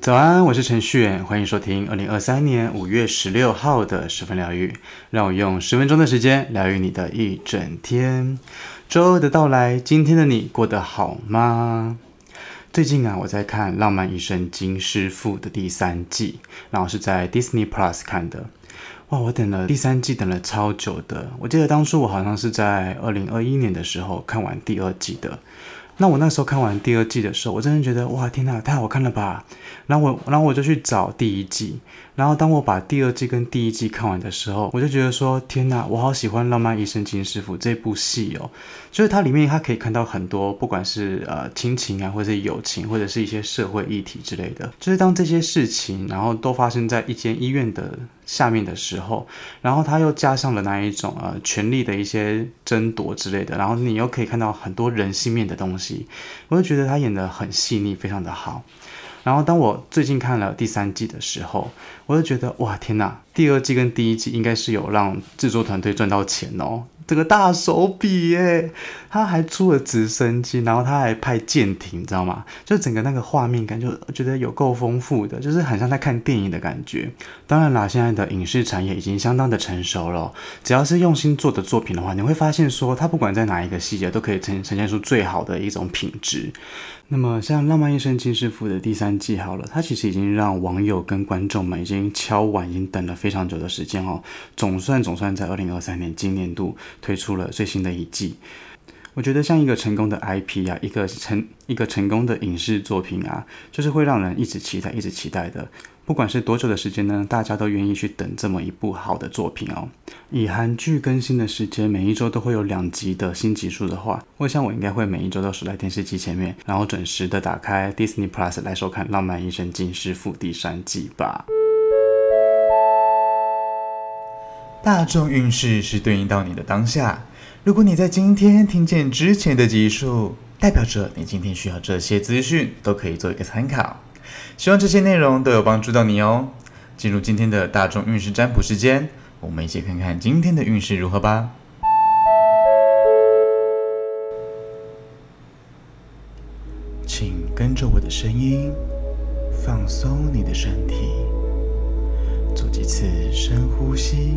早安，我是陈旭远，欢迎收听二零二三年五月十六号的十分疗愈。让我用十分钟的时间疗愈你的一整天。周二的到来，今天的你过得好吗？最近啊，我在看《浪漫医生金师傅》的第三季，然后是在 Disney Plus 看的。哇，我等了第三季，等了超久的。我记得当初我好像是在二零二一年的时候看完第二季的。那我那时候看完第二季的时候，我真的觉得哇，天哪，太好看了吧！然后我，然后我就去找第一季。然后当我把第二季跟第一季看完的时候，我就觉得说，天哪，我好喜欢《浪漫医生金师傅》这部戏哦。就是它里面，它可以看到很多，不管是呃亲情啊，或者是友情，或者是一些社会议题之类的。就是当这些事情，然后都发生在一间医院的下面的时候，然后他又加上了那一种呃权力的一些争夺之类的，然后你又可以看到很多人性面的东西。我就觉得他演得很细腻，非常的好。然后当我最近看了第三季的时候，我就觉得哇，天哪！第二季跟第一季应该是有让制作团队赚到钱哦。这个大手笔耶，他还出了直升机，然后他还派舰艇，你知道吗？就整个那个画面感，就觉得有够丰富的，就是很像在看电影的感觉。当然啦，现在的影视产业已经相当的成熟了，只要是用心做的作品的话，你会发现说，它不管在哪一个细节，都可以呈呈现出最好的一种品质。那么，像《浪漫医生金师傅》的第三季好了，它其实已经让网友跟观众们已经敲碗，已经等了非常久的时间哦。总算总算在二零二三年今年度推出了最新的一季。我觉得像一个成功的 IP 啊，一个成一个成功的影视作品啊，就是会让人一直期待，一直期待的。不管是多久的时间呢，大家都愿意去等这么一部好的作品哦。以韩剧更新的时间，每一周都会有两集的新集数的话，我想我应该会每一周都守在电视机前面，然后准时的打开 Disney Plus 来收看《浪漫医生金师傅》第三季吧。大众运势是对应到你的当下，如果你在今天听见之前的集数，代表着你今天需要这些资讯，都可以做一个参考。希望这些内容都有帮助到你哦。进入今天的大众运势占卜时间，我们一起看看今天的运势如何吧。请跟着我的声音，放松你的身体，做几次深呼吸，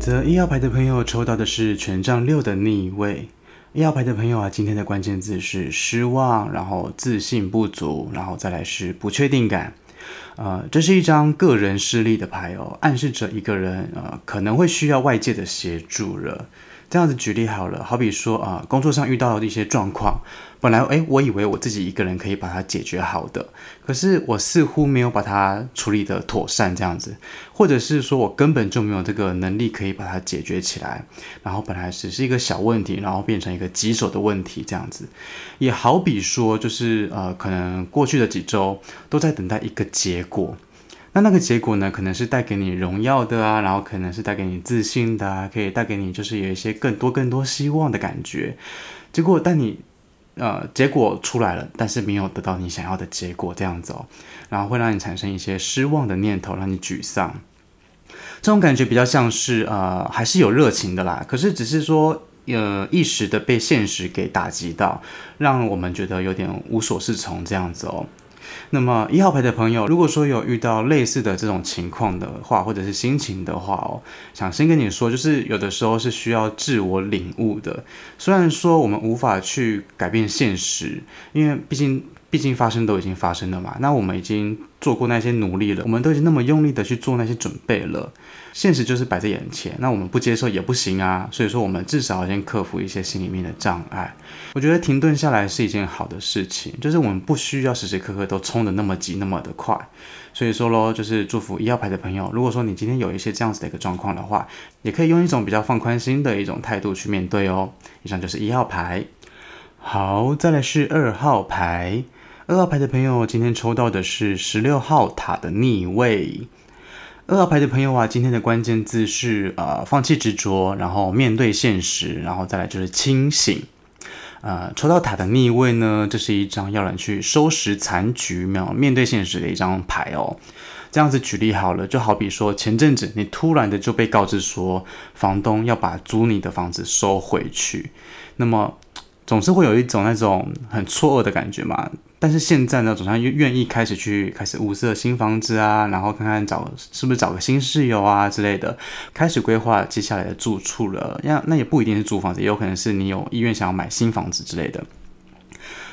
则一号牌的朋友抽到的是权杖六的逆位。一号牌的朋友啊，今天的关键字是失望，然后自信不足，然后再来是不确定感。呃，这是一张个人势力的牌哦，暗示着一个人呃可能会需要外界的协助了。这样子举例好了，好比说啊、工作上遇到的一些状况，本来诶，我以为我自己一个人可以把它解决好的，可是我似乎没有把它处理得妥善，这样子，或者是说我根本就没有这个能力可以把它解决起来，然后本来只是一个小问题，然后变成一个棘手的问题，这样子，也好比说就是呃，可能过去的几周都在等待一个结果。那那个结果呢，可能是带给你荣耀的啊，然后可能是带给你自信的啊，可以带给你就是有一些更多更多希望的感觉。结果，但你呃，结果出来了，但是没有得到你想要的结果，这样子哦，然后会让你产生一些失望的念头，让你沮丧。这种感觉比较像是呃，还是有热情的啦，可是只是说呃一时的被现实给打击到，让我们觉得有点无所适从这样子哦。那么一号牌的朋友，如果说有遇到类似的这种情况的话，或者是心情的话哦，想先跟你说，就是有的时候是需要自我领悟的。虽然说我们无法去改变现实，因为毕竟毕竟发生都已经发生了嘛，那我们已经做过那些努力了，我们都已经那么用力的去做那些准备了。现实就是摆在眼前，那我们不接受也不行啊。所以说，我们至少要先克服一些心里面的障碍。我觉得停顿下来是一件好的事情，就是我们不需要时时刻刻都冲得那么急、那么的快。所以说喽，就是祝福一号牌的朋友，如果说你今天有一些这样子的一个状况的话，也可以用一种比较放宽心的一种态度去面对哦。以上就是一号牌。好，再来是二号牌。二号牌的朋友，今天抽到的是十六号塔的逆位。二号牌的朋友啊，今天的关键字是呃，放弃执着，然后面对现实，然后再来就是清醒。呃，抽到塔的逆位呢，这是一张要人去收拾残局，没有面对现实的一张牌哦。这样子举例好了，就好比说前阵子你突然的就被告知说，房东要把租你的房子收回去，那么总是会有一种那种很错愕的感觉嘛。但是现在呢，总算愿愿意开始去开始物色新房子啊，然后看看找是不是找个新室友啊之类的，开始规划接下来的住处了。那那也不一定是租房子，也有可能是你有意愿想要买新房子之类的。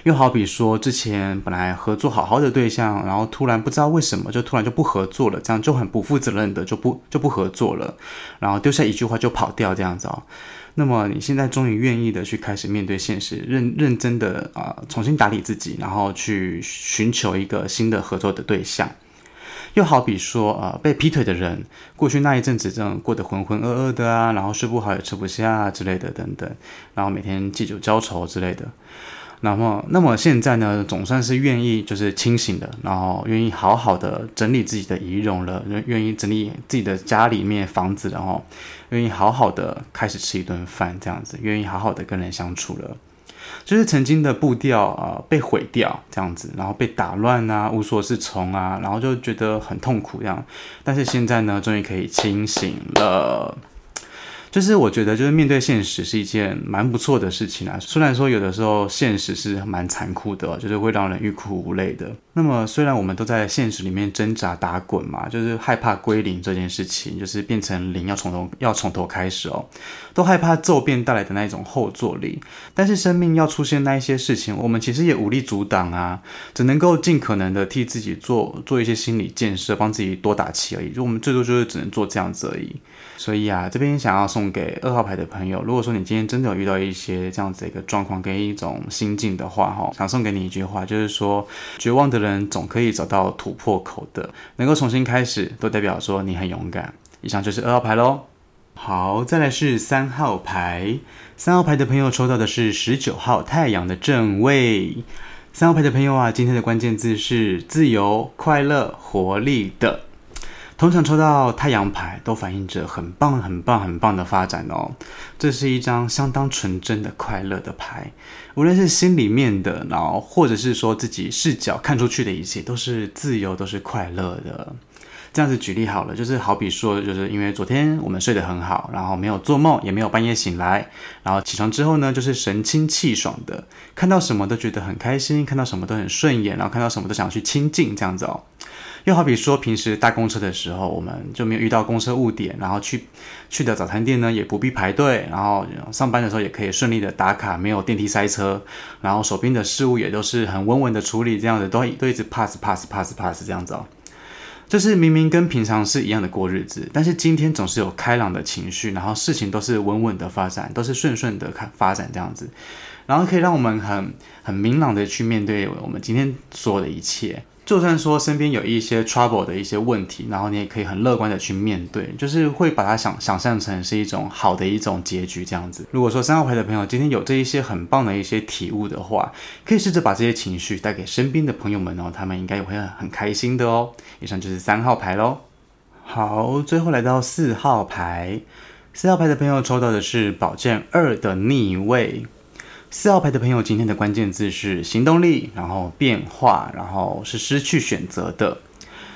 又好比说，之前本来合作好好的对象，然后突然不知道为什么就突然就不合作了，这样就很不负责任的就不就不合作了，然后丢下一句话就跑掉这样子哦。那么你现在终于愿意的去开始面对现实，认认真的啊、重新打理自己，然后去寻求一个新的合作的对象。又好比说啊、被劈腿的人，过去那一阵子这种过得浑浑噩噩的啊，然后睡不好也吃不下之类的等等，然后每天借酒浇愁之类的。那么，那么现在呢，总算是愿意就是清醒的，然后愿意好好的整理自己的仪容了，愿意整理自己的家里面房子，然后愿意好好的开始吃一顿饭，这样子，愿意好好的跟人相处了，就是曾经的步调啊、被毁掉这样子，然后被打乱啊，无所适从啊，然后就觉得很痛苦这样，但是现在呢，终于可以清醒了。就是我觉得，就是面对现实是一件蛮不错的事情啊。虽然说有的时候现实是蛮残酷的，就是会让人欲哭无泪的。那么虽然我们都在现实里面挣扎打滚嘛，就是害怕归零这件事情，就是变成零要从头要从头开始哦，都害怕骤变带来的那一种后坐力。但是生命要出现那一些事情，我们其实也无力阻挡啊，只能够尽可能的替自己做做一些心理建设，帮自己多打气而已。就我们最多就是只能做这样子而已。所以啊，这边想要送给二号牌的朋友，如果说你今天真的有遇到一些这样子的一个状况跟一种心境的话，哈，想送给你一句话，就是说，绝望的人总可以找到突破口的，能够重新开始，都代表说你很勇敢。以上就是二号牌喽。好，再来是三号牌，三号牌的朋友抽到的是十九号太阳的正位。三号牌的朋友啊，今天的关键字是自由、快乐、活力的。通常抽到太阳牌都反映着很棒、很棒、很棒的发展哦。这是一张相当纯真的快乐的牌，无论是心里面的，然后或者是说自己视角看出去的一切，都是自由，都是快乐的。这样子举例好了，就是好比说，就是因为昨天我们睡得很好，然后没有做梦，也没有半夜醒来，然后起床之后呢，就是神清气爽的，看到什么都觉得很开心，看到什么都很顺眼，然后看到什么都想去亲近，这样子哦。又好比说，平时搭公车的时候，我们就没有遇到公车误点，然后去去的早餐店呢，也不必排队，然后上班的时候也可以顺利的打卡，没有电梯塞车，然后手边的事物也都是很稳稳的处理，这样子都都一直 pass pass pass pass 这样子哦。就是明明跟平常是一样的过日子，但是今天总是有开朗的情绪，然后事情都是稳稳的发展，都是顺顺的看发展这样子，然后可以让我们很很明朗的去面对我们今天所有的一切。就算说身边有一些 trouble 的一些问题，然后你也可以很乐观的去面对，就是会把它想想象成是一种好的一种结局这样子。如果说三号牌的朋友今天有这一些很棒的一些体悟的话，可以试着把这些情绪带给身边的朋友们哦，他们应该也会很开心的哦。以上就是三号牌喽。好，最后来到四号牌，四号牌的朋友抽到的是宝剑二的逆位。四号牌的朋友，今天的关键字是行动力，然后变化，然后是失去选择的。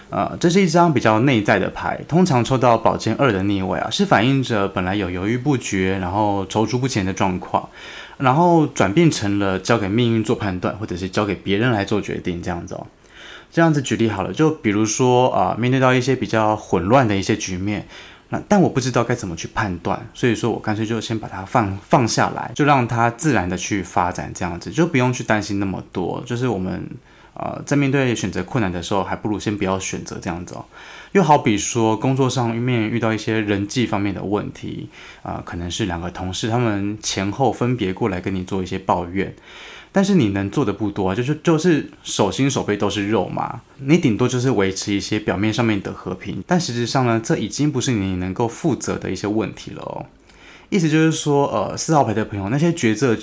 呃，这是一张比较内在的牌，通常抽到宝剑二的逆位啊，是反映着本来有犹豫不决，然后踌躇不前的状况，然后转变成了交给命运做判断，或者是交给别人来做决定这样子哦。这样子举例好了，就比如说啊、面对到一些比较混乱的一些局面，那但我不知道该怎么去判断，所以说我干脆就先把它放放下来，就让它自然的去发展，这样子就不用去担心那么多，就是我们。呃，在面对选择困难的时候，还不如先不要选择这样子哦。又好比说，工作上面遇到一些人际方面的问题，啊、呃，可能是两个同事他们前后分别过来跟你做一些抱怨，但是你能做的不多，啊就是就是手心手背都是肉嘛，你顶多就是维持一些表面上面的和平，但实际上呢，这已经不是你能够负责的一些问题了哦。意思就是说，呃，四号牌的朋友，那些决策。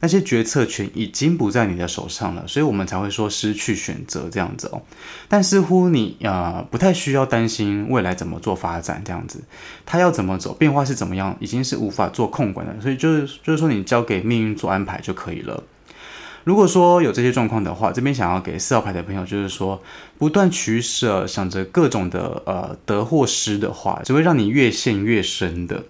那些决策权已经不在你的手上了，所以我们才会说失去选择这样子哦。但似乎你呃不太需要担心未来怎么做发展这样子，他要怎么走，变化是怎么样，已经是无法做控管的，所以就是就是说你交给命运做安排就可以了。如果说有这些状况的话，这边想要给四号牌的朋友就是说，不断取舍，想着各种的呃得或失的话，只会让你越陷越深的。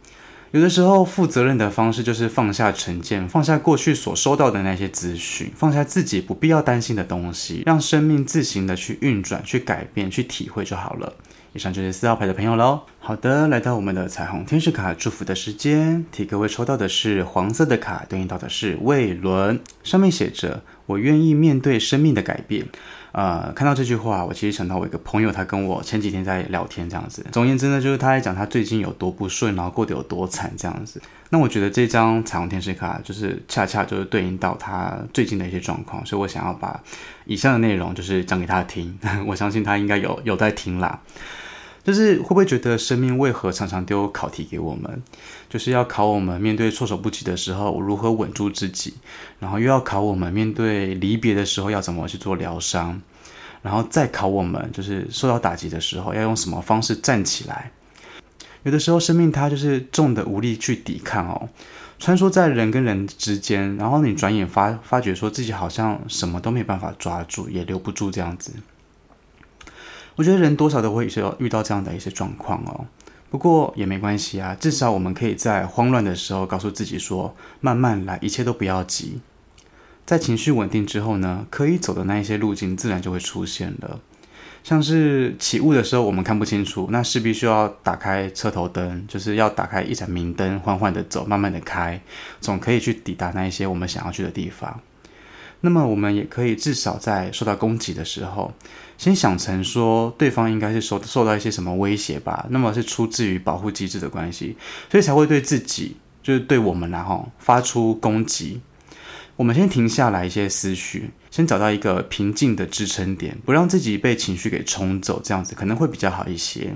有的时候，负责任的方式就是放下成见，放下过去所收到的那些资讯，放下自己不必要担心的东西，让生命自行的去运转、去改变、去体会就好了。以上就是四号牌的朋友喽。好的，来到我们的彩虹天使卡祝福的时间，替各位抽到的是黄色的卡，对应到的是魏伦，上面写着：“我愿意面对生命的改变。”呃，看到这句话，我其实想到我一个朋友，他跟我前几天在聊天这样子。总而言之呢，就是他在讲他最近有多不顺，然后过得有多惨这样子。那我觉得这张彩虹天使卡就是恰恰就是对应到他最近的一些状况，所以我想要把以上的内容就是讲给他听。我相信他应该有有在听啦。就是会不会觉得生命为何常常丢考题给我们？就是要考我们面对措手不及的时候如何稳住自己，然后又要考我们面对离别的时候要怎么去做疗伤，然后再考我们就是受到打击的时候要用什么方式站起来。有的时候生命它就是重的无力去抵抗哦，穿梭在人跟人之间，然后你转眼发发觉说自己好像什么都没办法抓住，也留不住这样子。我觉得人多少都会有遇到这样的一些状况哦，不过也没关系啊，至少我们可以在慌乱的时候告诉自己说，慢慢来，一切都不要急。在情绪稳定之后呢，可以走的那一些路径自然就会出现了。像是起雾的时候，我们看不清楚，那势必需要打开车头灯，就是要打开一盏明灯，缓缓的走，慢慢的开，总可以去抵达那一些我们想要去的地方。那么我们也可以至少在受到攻击的时候，先想成说对方应该是受受到一些什么威胁吧，那么是出自于保护机制的关系，所以才会对自己就是对我们然后发出攻击。我们先停下来一些思绪，先找到一个平静的支撑点，不让自己被情绪给冲走，这样子可能会比较好一些。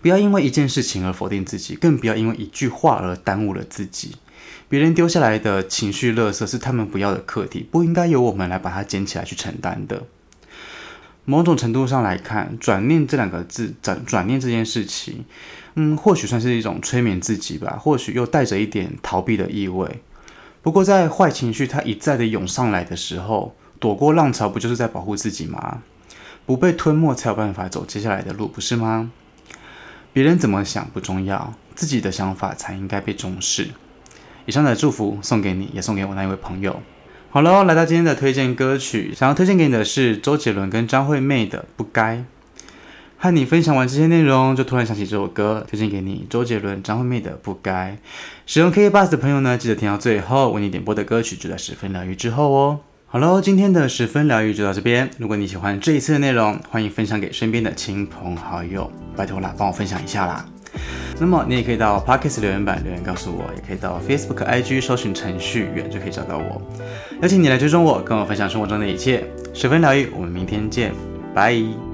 不要因为一件事情而否定自己，更不要因为一句话而耽误了自己。别人丢下来的情绪垃圾是他们不要的课题，不应该由我们来把它捡起来去承担的。某种程度上来看，转念这两个字，转转念这件事情，嗯，或许算是一种催眠自己吧，或许又带着一点逃避的意味。不过，在坏情绪它一再的涌上来的时候，躲过浪潮，不就是在保护自己吗？不被吞没，才有办法走接下来的路，不是吗？别人怎么想不重要，自己的想法才应该被重视。以上的祝福送给你，也送给我那一位朋友。好了，来到今天的推荐歌曲，想要推荐给你的是周杰伦跟张惠妹的《不该》。和你分享完这些内容，就突然想起这首歌，推荐给你，周杰伦、张惠妹的《不该》。使用 KKBOX 的朋友呢，记得听到最后，为你点播的歌曲就在十分疗愈之后哦。好喽，今天的十分疗愈就到这边。如果你喜欢这一次的内容，欢迎分享给身边的亲朋好友，拜托啦，帮我分享一下啦。那么你也可以到 Parkes 留言板留言告诉我，也可以到 Facebook、IG 搜寻程序员就可以找到我。邀请你来追踪我，跟我分享生活中的一切。十分疗愈，我们明天见，拜。